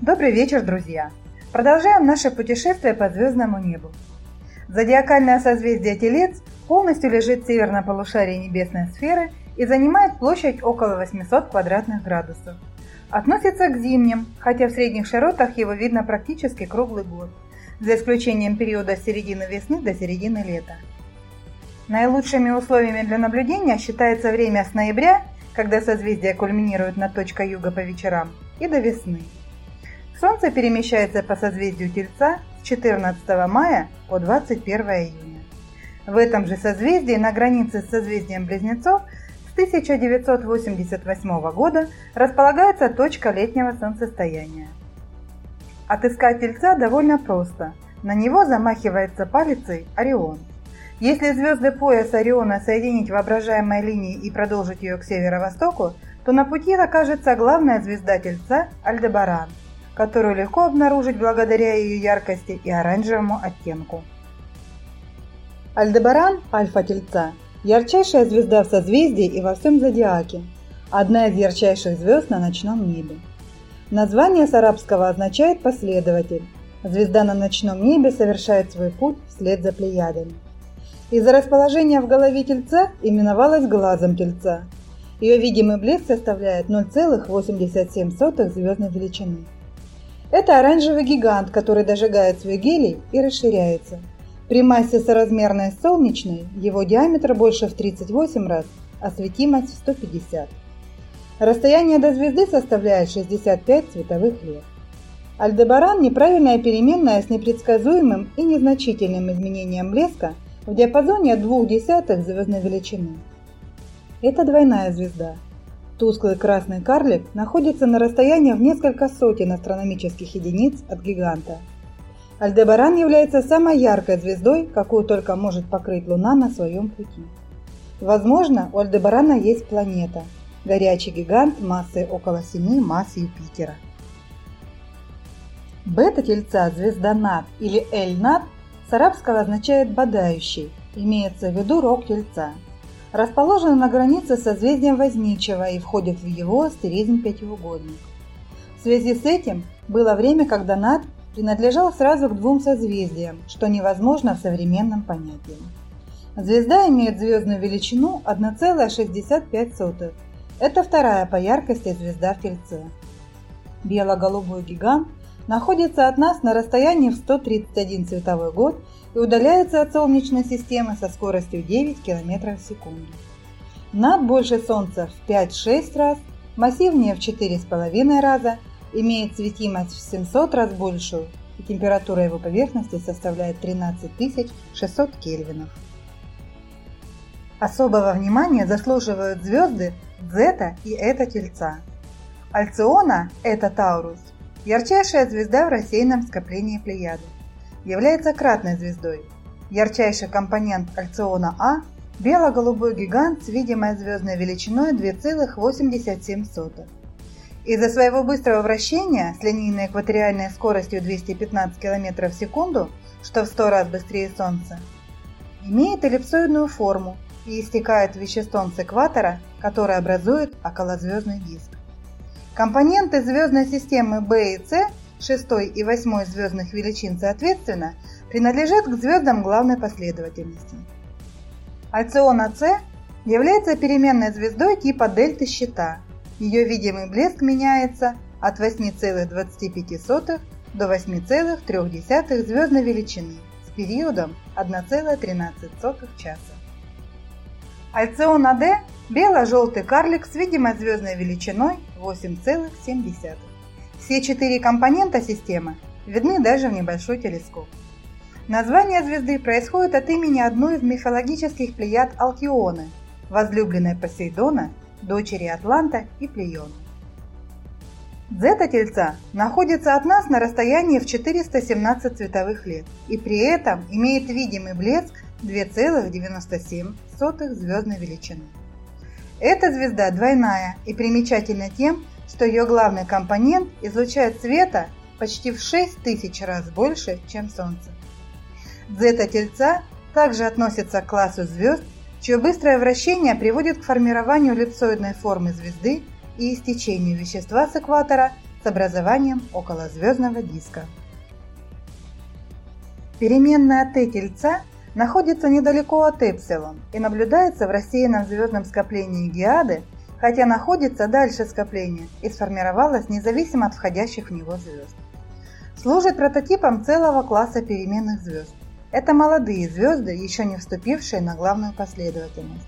Добрый вечер, друзья! Продолжаем наше путешествие по звездному небу. Зодиакальное созвездие Телец полностью лежит в северном полушарии небесной сферы и занимает площадь около 800 квадратных градусов. Относится к зимним, хотя в средних широтах его видно практически круглый год, за исключением периода с середины весны до середины лета. Наилучшими условиями для наблюдения считается время с ноября, когда созвездие кульминирует над точкой юга по вечерам, и до весны. Солнце перемещается по созвездию Тельца с 14 мая по 21 июня. В этом же созвездии на границе с созвездием Близнецов с 1988 года располагается точка летнего солнцестояния. Отыскать Тельца довольно просто. На него замахивается палицей Орион – если звезды пояса Ориона соединить воображаемой линией и продолжить ее к северо-востоку, то на пути окажется главная звезда Тельца Альдебаран, которую легко обнаружить благодаря ее яркости и оранжевому оттенку. Альдебаран, альфа Тельца, ярчайшая звезда в созвездии и во всем зодиаке, одна из ярчайших звезд на ночном небе. Название с арабского означает «последователь». Звезда на ночном небе совершает свой путь вслед за плеядами. Из-за расположения в голове тельца именовалась глазом тельца. Ее видимый блеск составляет 0,87 звездной величины. Это оранжевый гигант, который дожигает свой гелий и расширяется. При массе соразмерной с солнечной его диаметр больше в 38 раз, а светимость в 150. Расстояние до звезды составляет 65 световых лет. Альдебаран – неправильная переменная с непредсказуемым и незначительным изменением блеска – в диапазоне от двух десятых звездной величины. Это двойная звезда. Тусклый красный карлик находится на расстоянии в несколько сотен астрономических единиц от гиганта. Альдебаран является самой яркой звездой, какую только может покрыть Луна на своем пути. Возможно, у Альдебарана есть планета – горячий гигант массой около 7 масс Юпитера. Бета-тельца звезда Над или Эль-Над с арабского означает «бодающий», имеется в виду рог тельца. Расположен на границе созвездием Возничего и входит в его астеризм пятиугольник. В связи с этим было время, когда Над принадлежал сразу к двум созвездиям, что невозможно в современном понятии. Звезда имеет звездную величину 1,65. Это вторая по яркости звезда в Тельце. Бело-голубой гигант находится от нас на расстоянии в 131 световой год и удаляется от Солнечной системы со скоростью 9 км в секунду. Над больше Солнца в 5-6 раз, массивнее в 4,5 раза, имеет светимость в 700 раз большую, и температура его поверхности составляет 13 600 кельвинов. Особого внимания заслуживают звезды Зета и Эта Тельца. Альциона – это Таурус – Ярчайшая звезда в рассеянном скоплении Плеяды. Является кратной звездой. Ярчайший компонент Альциона А – бело-голубой гигант с видимой звездной величиной 2,87. Из-за своего быстрого вращения с линейной экваториальной скоростью 215 км в секунду, что в 100 раз быстрее Солнца, имеет эллипсоидную форму и истекает веществом с экватора, который образует околозвездный диск. Компоненты звездной системы B и C, 6 и 8 звездных величин соответственно, принадлежат к звездам главной последовательности. Альциона C является переменной звездой типа дельты щита. Ее видимый блеск меняется от 8,25 до 8,3 звездной величины с периодом 1,13 часа. Альциона D – бело-желтый карлик с видимой звездной величиной 8,7. Все четыре компонента системы видны даже в небольшой телескоп. Название звезды происходит от имени одной из мифологических плеяд Алкионы, возлюбленной Посейдона, дочери Атланта и Плеона. Зета-тельца находится от нас на расстоянии в 417 световых лет и при этом имеет видимый блеск 2,97 звездной величины. Эта звезда двойная и примечательна тем, что ее главный компонент излучает света почти в 6 тысяч раз больше, чем Солнце. Зета-тельца также относится к классу звезд, чье быстрое вращение приводит к формированию эллипсоидной формы звезды и истечению вещества с экватора с образованием околозвездного диска. Переменная Т Тельца находится недалеко от Эпсилон и наблюдается в рассеянном звездном скоплении Геады, хотя находится дальше скопления и сформировалась независимо от входящих в него звезд. Служит прототипом целого класса переменных звезд. Это молодые звезды, еще не вступившие на главную последовательность.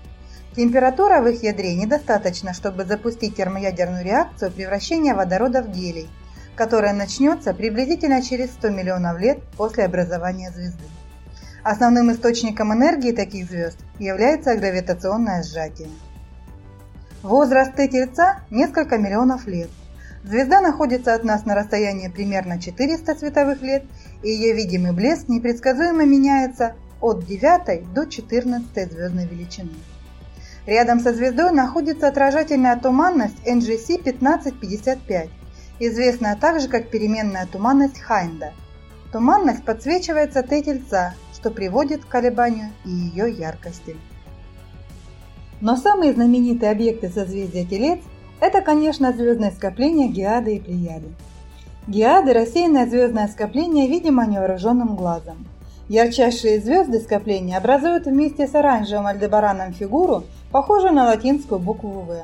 Температура в их ядре недостаточна, чтобы запустить термоядерную реакцию превращения водорода в гелий, которая начнется приблизительно через 100 миллионов лет после образования звезды. Основным источником энергии таких звезд является гравитационное сжатие. Возраст Т-тельца – несколько миллионов лет. Звезда находится от нас на расстоянии примерно 400 световых лет, и ее видимый блеск непредсказуемо меняется от 9 до 14 звездной величины. Рядом со звездой находится отражательная туманность NGC 1555, известная также как переменная туманность Хайнда. Туманность подсвечивается Т-тельца, что приводит к колебанию и ее яркости. Но самые знаменитые объекты созвездия Телец – это, конечно, звездное скопление Геады и Плеяды. Геады – рассеянное звездное скопление, видимо невооруженным глазом. Ярчайшие звезды скопления образуют вместе с оранжевым альдебараном фигуру, похожую на латинскую букву «В».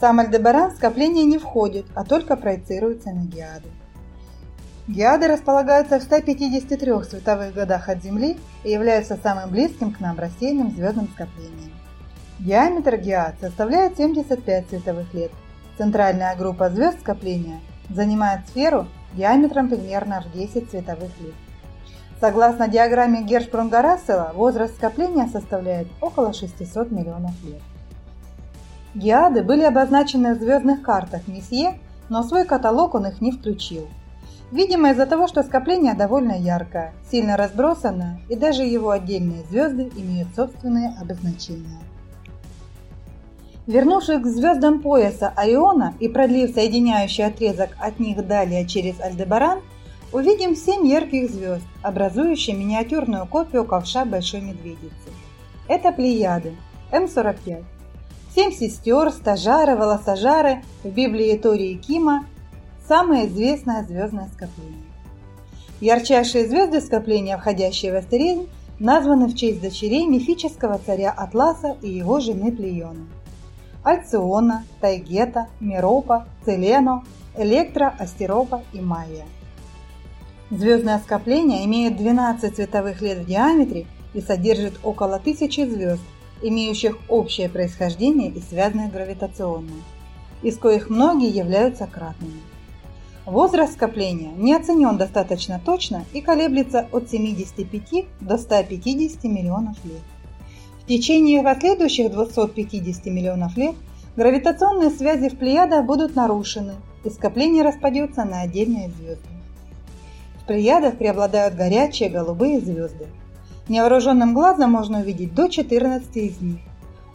Сам альдебаран в скопление не входит, а только проецируется на геады. Геады располагаются в 153 световых годах от Земли и являются самым близким к нам рассеянным звездным скоплением. Диаметр геад составляет 75 световых лет. Центральная группа звезд скопления занимает сферу диаметром примерно в 10 световых лет. Согласно диаграмме Гершпрунга-Рассела, возраст скопления составляет около 600 миллионов лет. Геады были обозначены в звездных картах Месье, но свой каталог он их не включил. Видимо, из-за того, что скопление довольно яркое, сильно разбросанное, и даже его отдельные звезды имеют собственные обозначения. Вернувшись к звездам пояса Ориона и продлив соединяющий отрезок от них далее через Альдебаран, увидим семь ярких звезд, образующие миниатюрную копию ковша Большой Медведицы. Это Плеяды, М45. Семь сестер, стажары, волосожары в Библии Тории Кима – самое известное звездное скопление. Ярчайшие звезды скопления, входящие в астеризм, названы в честь дочерей мифического царя Атласа и его жены Плеоны. Альциона, Тайгета, Миропа, Целено, Электро, Астеропа и Майя – Звездное скопление имеет 12 световых лет в диаметре и содержит около тысячи звезд, имеющих общее происхождение и связанных гравитационно, из коих многие являются кратными. Возраст скопления не оценен достаточно точно и колеблется от 75 до 150 миллионов лет. В течение последующих 250 миллионов лет гравитационные связи в Плеядах будут нарушены, и скопление распадется на отдельные звезды. В Плеядах преобладают горячие голубые звезды. Невооруженным глазом можно увидеть до 14 из них.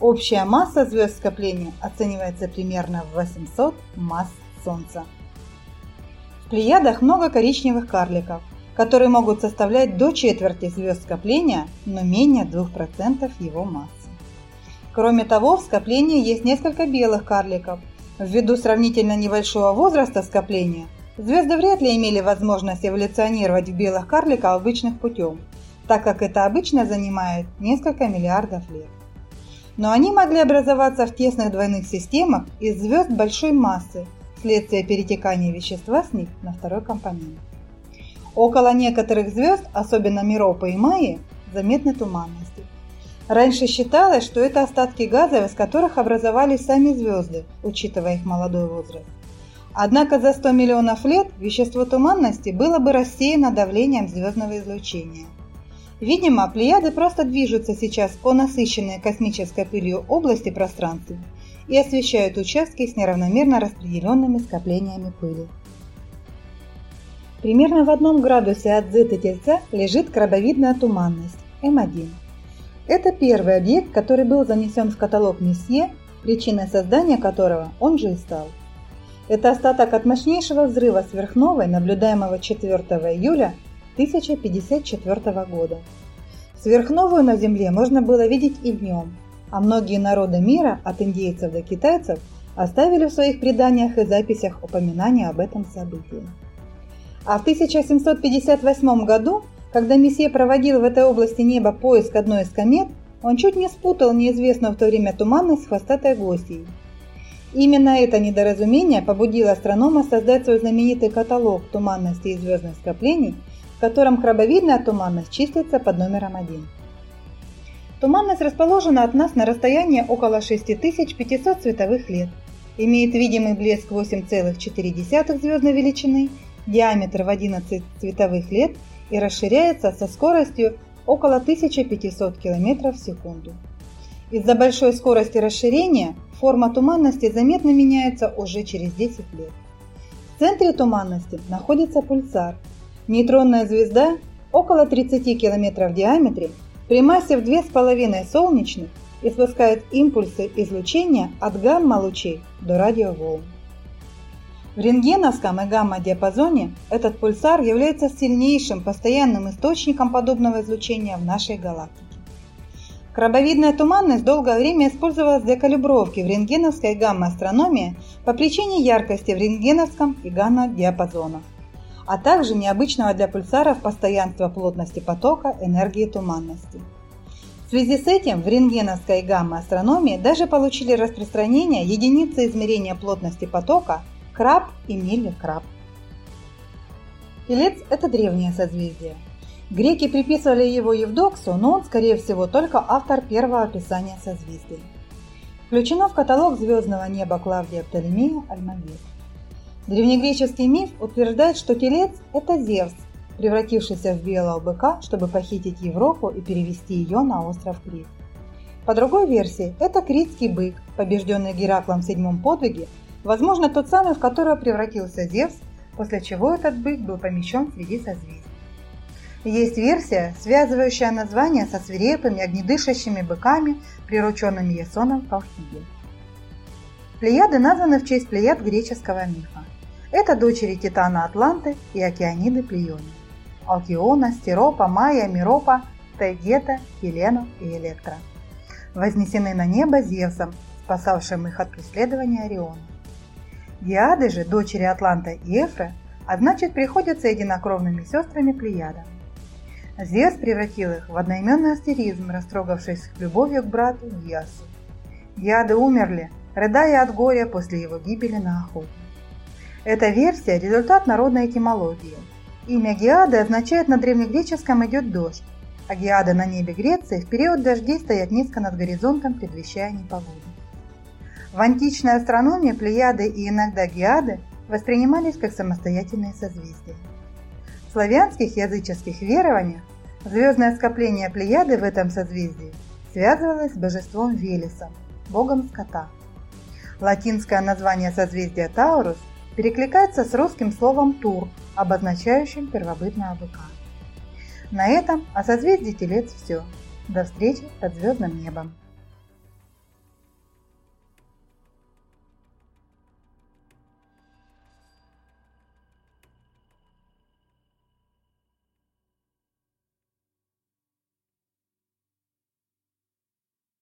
Общая масса звезд скопления оценивается примерно в 800 масс Солнца. Плеядах много коричневых карликов, которые могут составлять до четверти звезд скопления, но менее 2% его массы. Кроме того, в скоплении есть несколько белых карликов. Ввиду сравнительно небольшого возраста скопления – Звезды вряд ли имели возможность эволюционировать в белых карликов обычных путем, так как это обычно занимает несколько миллиардов лет. Но они могли образоваться в тесных двойных системах из звезд большой массы вследствие перетекания вещества с них на второй компонент. Около некоторых звезд, особенно Миропа и Майи, заметны туманности. Раньше считалось, что это остатки газов, из которых образовались сами звезды, учитывая их молодой возраст. Однако за 100 миллионов лет вещество туманности было бы рассеяно давлением звездного излучения. Видимо, Плеяды просто движутся сейчас по насыщенной космической пылью области пространства и освещают участки с неравномерно распределенными скоплениями пыли. Примерно в одном градусе от зета-тельца лежит крабовидная туманность М1. Это первый объект, который был занесен в каталог Месье, причиной создания которого он же и стал – это остаток от мощнейшего взрыва сверхновой, наблюдаемого 4 июля 1054 года. Сверхновую на Земле можно было видеть и днем, а многие народы мира, от индейцев до китайцев, оставили в своих преданиях и записях упоминания об этом событии. А в 1758 году, когда месье проводил в этой области неба поиск одной из комет, он чуть не спутал неизвестную в то время туманность с хвостатой гостьей. Именно это недоразумение побудило астронома создать свой знаменитый каталог туманностей и звездных скоплений, в котором крабовидная туманность числится под номером один. Туманность расположена от нас на расстоянии около 6500 световых лет, имеет видимый блеск 8,4 звездной величины, диаметр в 11 световых лет и расширяется со скоростью около 1500 км в секунду. Из-за большой скорости расширения форма туманности заметно меняется уже через 10 лет. В центре туманности находится пульсар. Нейтронная звезда около 30 км в диаметре при массе в 2,5 солнечных испускает импульсы излучения от гамма-лучей до радиоволн. В рентгеновском и гамма-диапазоне этот пульсар является сильнейшим постоянным источником подобного излучения в нашей галактике. Крабовидная туманность долгое время использовалась для калибровки в рентгеновской гамма-астрономии по причине яркости в рентгеновском и гамма-диапазонах, а также необычного для пульсаров постоянства плотности потока энергии туманности. В связи с этим в рентгеновской гамма-астрономии даже получили распространение единицы измерения плотности потока краб и милли-краб. Телец – это древнее созвездие – Греки приписывали его Евдоксу, но он, скорее всего, только автор первого описания созвездий. Включено в каталог звездного неба Клавдия Птолемея Альмагест. Древнегреческий миф утверждает, что Телец – это Зевс, превратившийся в белого быка, чтобы похитить Европу и перевести ее на остров Крит. По другой версии, это критский бык, побежденный Гераклом в седьмом подвиге, возможно, тот самый, в которого превратился Зевс, после чего этот бык был помещен среди созвездий. Есть версия, связывающая название со свирепыми огнедышащими быками, прирученными Ясоном в Колхиде. Плеяды названы в честь плеяд греческого мифа. Это дочери Титана Атланты и Океаниды Плеони. Алкиона, Стеропа, Майя, Миропа, Тайгета, Елену и Электра. Вознесены на небо Зевсом, спасавшим их от преследования Ориона. Диады же, дочери Атланта и Эфры, а значит приходятся единокровными сестрами Плеядам. Зевс превратил их в одноименный астеризм, растрогавшись любовью к брату Диасу. Яды умерли, рыдая от горя после его гибели на охоте. Эта версия – результат народной этимологии. Имя Геады означает на древнегреческом «идет дождь», а Геады на небе Греции в период дождей стоят низко над горизонтом, предвещая непогоду. В античной астрономии Плеяды и иногда Геады воспринимались как самостоятельные созвездия. В славянских языческих верованиях звездное скопление Плеяды в этом созвездии связывалось с божеством Велесом, богом скота. Латинское название созвездия Таурус перекликается с русским словом Тур, обозначающим первобытного быка. На этом о созвездии Телец все. До встречи под звездным небом.